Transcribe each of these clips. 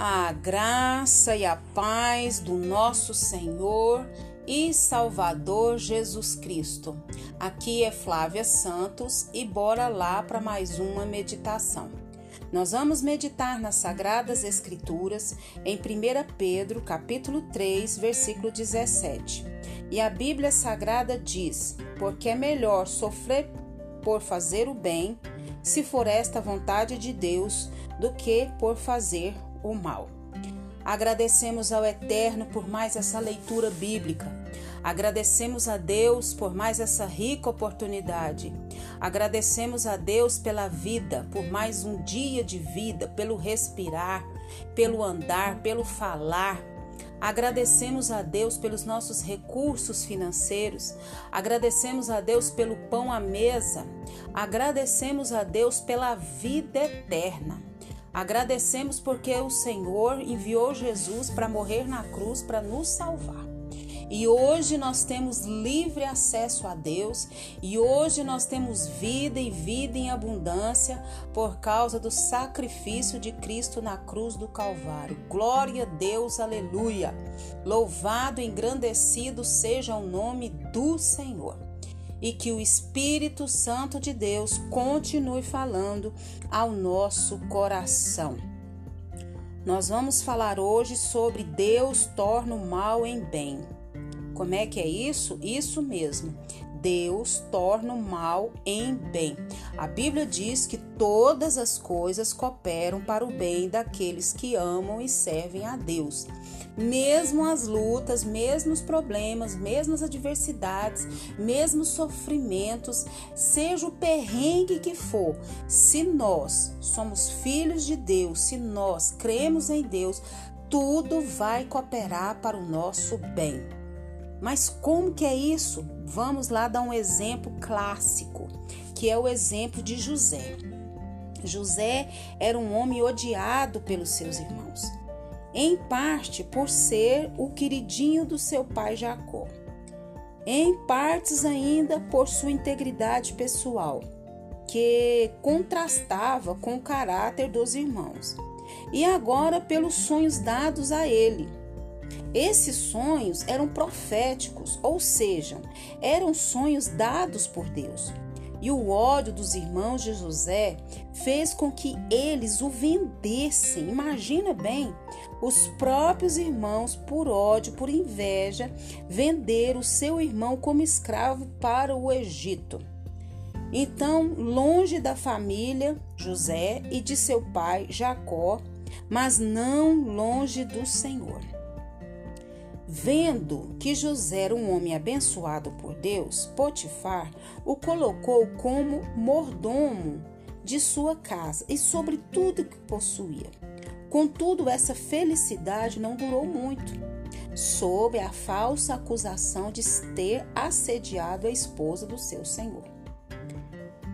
A graça e a paz do nosso Senhor e Salvador Jesus Cristo. Aqui é Flávia Santos e bora lá para mais uma meditação. Nós vamos meditar nas sagradas escrituras em 1 Pedro, capítulo 3, versículo 17. E a Bíblia Sagrada diz: "Porque é melhor sofrer por fazer o bem, se for esta vontade de Deus, do que por fazer o mal. Agradecemos ao Eterno por mais essa leitura bíblica. Agradecemos a Deus por mais essa rica oportunidade. Agradecemos a Deus pela vida, por mais um dia de vida, pelo respirar, pelo andar, pelo falar. Agradecemos a Deus pelos nossos recursos financeiros, agradecemos a Deus pelo pão à mesa, agradecemos a Deus pela vida eterna. Agradecemos porque o Senhor enviou Jesus para morrer na cruz para nos salvar. E hoje nós temos livre acesso a Deus, e hoje nós temos vida e vida em abundância por causa do sacrifício de Cristo na cruz do Calvário. Glória a Deus, aleluia. Louvado e engrandecido seja o nome do Senhor e que o Espírito Santo de Deus continue falando ao nosso coração. Nós vamos falar hoje sobre Deus torna o mal em bem. Como é que é isso? Isso mesmo. Deus torna o mal em bem. A Bíblia diz que todas as coisas cooperam para o bem daqueles que amam e servem a Deus. Mesmo as lutas, mesmo os problemas, mesmo as adversidades, mesmo os sofrimentos, seja o perrengue que for, se nós somos filhos de Deus, se nós cremos em Deus, tudo vai cooperar para o nosso bem. Mas como que é isso? Vamos lá dar um exemplo clássico, que é o exemplo de José. José era um homem odiado pelos seus irmãos, em parte por ser o queridinho do seu pai Jacó, em partes ainda por sua integridade pessoal, que contrastava com o caráter dos irmãos, e agora pelos sonhos dados a ele esses sonhos eram proféticos, ou seja, eram sonhos dados por Deus. E o ódio dos irmãos de José fez com que eles o vendessem. Imagina bem, os próprios irmãos, por ódio, por inveja, venderam o seu irmão como escravo para o Egito. Então, longe da família José e de seu pai Jacó, mas não longe do Senhor. Vendo que José era um homem abençoado por Deus, Potifar o colocou como mordomo de sua casa e sobre tudo que possuía. Contudo, essa felicidade não durou muito, sob a falsa acusação de ter assediado a esposa do seu senhor.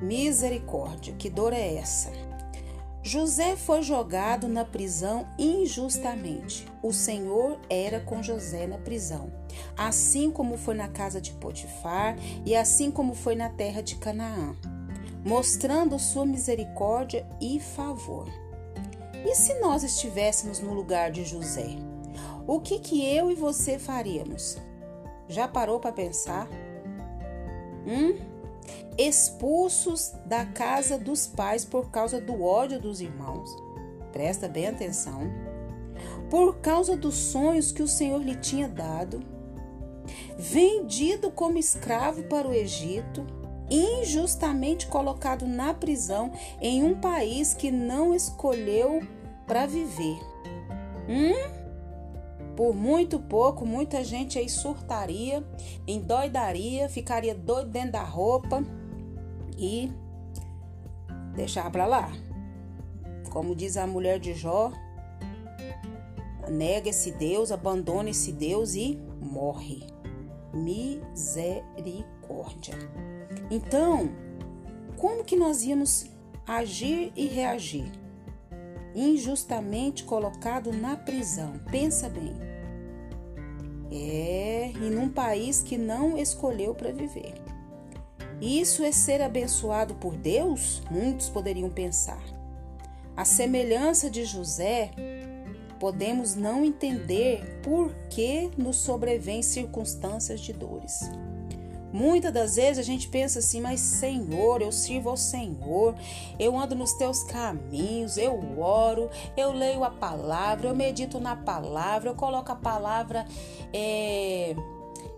Misericórdia, que dor é essa? José foi jogado na prisão injustamente. O Senhor era com José na prisão, assim como foi na casa de Potifar e assim como foi na terra de Canaã, mostrando sua misericórdia e favor. E se nós estivéssemos no lugar de José? O que que eu e você faríamos? Já parou para pensar? Hum? Expulsos da casa dos pais por causa do ódio dos irmãos. Presta bem atenção. Por causa dos sonhos que o Senhor lhe tinha dado, vendido como escravo para o Egito, injustamente colocado na prisão em um país que não escolheu para viver. Hum? Por muito pouco, muita gente aí surtaria, endoidaria, ficaria doido dentro da roupa e deixar para lá. Como diz a mulher de Jó, nega esse Deus, abandona esse Deus e morre. Misericórdia. Então, como que nós íamos agir e reagir? Injustamente colocado na prisão. Pensa bem. É, e num país que não escolheu para viver. Isso é ser abençoado por Deus? Muitos poderiam pensar. A semelhança de José, podemos não entender por que nos sobrevêm circunstâncias de dores. Muitas das vezes a gente pensa assim, mas Senhor, eu sirvo ao Senhor, eu ando nos teus caminhos, eu oro, eu leio a palavra, eu medito na palavra, eu coloco a palavra. É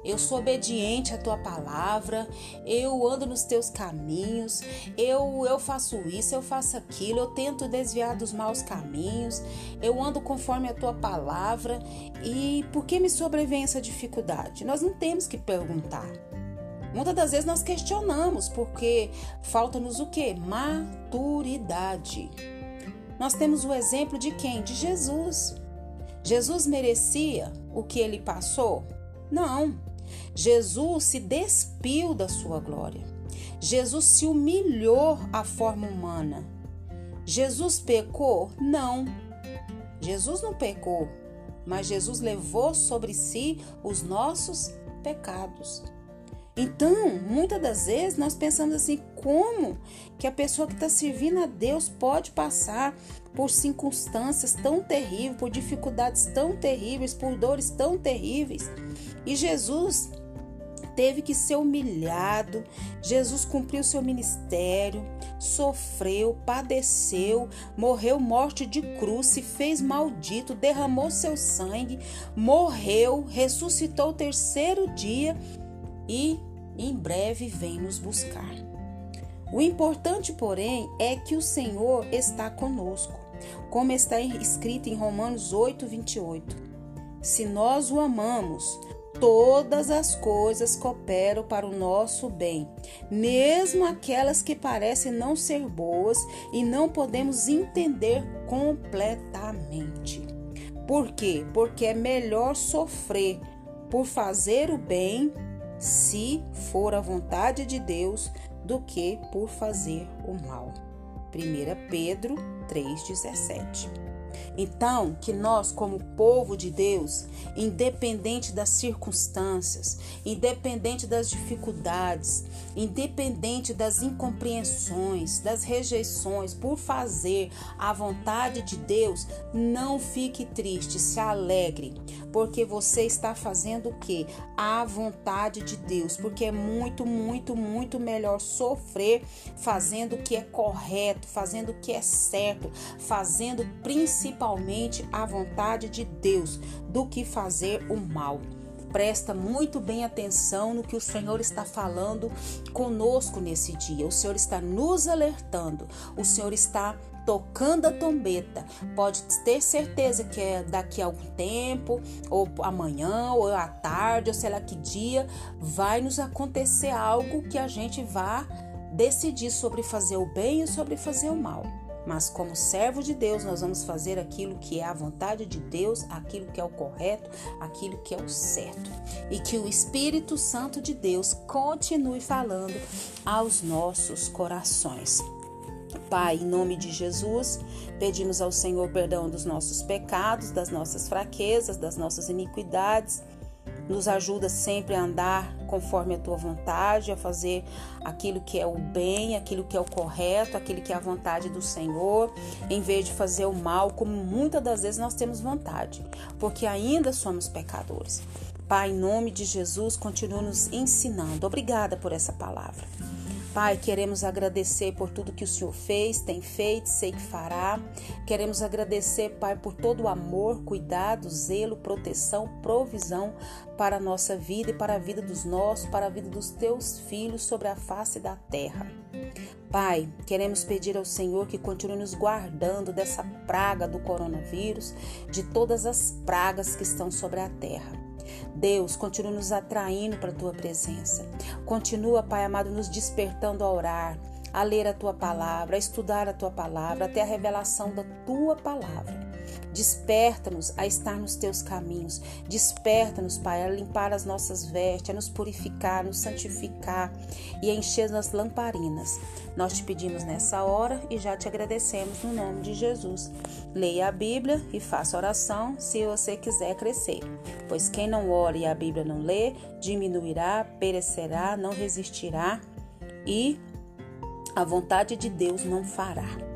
eu sou obediente à tua palavra, eu ando nos teus caminhos, eu, eu faço isso, eu faço aquilo, eu tento desviar dos maus caminhos, eu ando conforme a tua palavra. E por que me sobrevém essa dificuldade? Nós não temos que perguntar. Muitas das vezes nós questionamos porque falta-nos o que? Maturidade. Nós temos o exemplo de quem? De Jesus. Jesus merecia o que ele passou? Não. Jesus se despiu da sua glória. Jesus se humilhou à forma humana. Jesus pecou? Não. Jesus não pecou, mas Jesus levou sobre si os nossos pecados. Então, muitas das vezes nós pensamos assim: como que a pessoa que está servindo a Deus pode passar por circunstâncias tão terríveis, por dificuldades tão terríveis, por dores tão terríveis? E Jesus teve que ser humilhado, Jesus cumpriu seu ministério, sofreu, padeceu, morreu morte de cruz, se fez maldito, derramou seu sangue, morreu, ressuscitou o terceiro dia e em breve vem nos buscar. O importante, porém, é que o Senhor está conosco, como está escrito em Romanos 8, 28. Se nós o amamos, todas as coisas cooperam para o nosso bem, mesmo aquelas que parecem não ser boas e não podemos entender completamente. Por quê? Porque é melhor sofrer por fazer o bem, se for a vontade de Deus, do que por fazer o mal. 1 Pedro 3,17 então, que nós, como povo de Deus, independente das circunstâncias, independente das dificuldades, independente das incompreensões, das rejeições, por fazer a vontade de Deus, não fique triste, se alegre, porque você está fazendo o que? A vontade de Deus, porque é muito, muito, muito melhor sofrer fazendo o que é correto, fazendo o que é certo, fazendo principalmente a vontade de Deus, do que fazer o mal. Presta muito bem atenção no que o Senhor está falando conosco nesse dia. O Senhor está nos alertando, o Senhor está tocando a trombeta. Pode ter certeza que é daqui a algum tempo, ou amanhã, ou à tarde, ou sei lá que dia, vai nos acontecer algo que a gente vá decidir sobre fazer o bem e sobre fazer o mal. Mas, como servo de Deus, nós vamos fazer aquilo que é a vontade de Deus, aquilo que é o correto, aquilo que é o certo. E que o Espírito Santo de Deus continue falando aos nossos corações. Pai, em nome de Jesus, pedimos ao Senhor perdão dos nossos pecados, das nossas fraquezas, das nossas iniquidades nos ajuda sempre a andar conforme a tua vontade, a fazer aquilo que é o bem, aquilo que é o correto, aquilo que é a vontade do Senhor, em vez de fazer o mal, como muitas das vezes nós temos vontade, porque ainda somos pecadores. Pai, em nome de Jesus, continua nos ensinando. Obrigada por essa palavra. Pai, queremos agradecer por tudo que o Senhor fez, tem feito, sei que fará. Queremos agradecer, Pai, por todo o amor, cuidado, zelo, proteção, provisão para a nossa vida e para a vida dos nossos, para a vida dos teus filhos sobre a face da terra. Pai, queremos pedir ao Senhor que continue nos guardando dessa praga do coronavírus, de todas as pragas que estão sobre a terra. Deus, continua nos atraindo para a tua presença. Continua, Pai amado, nos despertando a orar, a ler a tua palavra, a estudar a tua palavra, até a revelação da tua palavra. Desperta-nos a estar nos teus caminhos. Desperta-nos, Pai, a limpar as nossas vestes, a nos purificar, nos santificar e a encher as lamparinas. Nós te pedimos nessa hora e já te agradecemos no nome de Jesus. Leia a Bíblia e faça oração se você quiser crescer. Pois quem não ora e a Bíblia não lê, diminuirá, perecerá, não resistirá e a vontade de Deus não fará.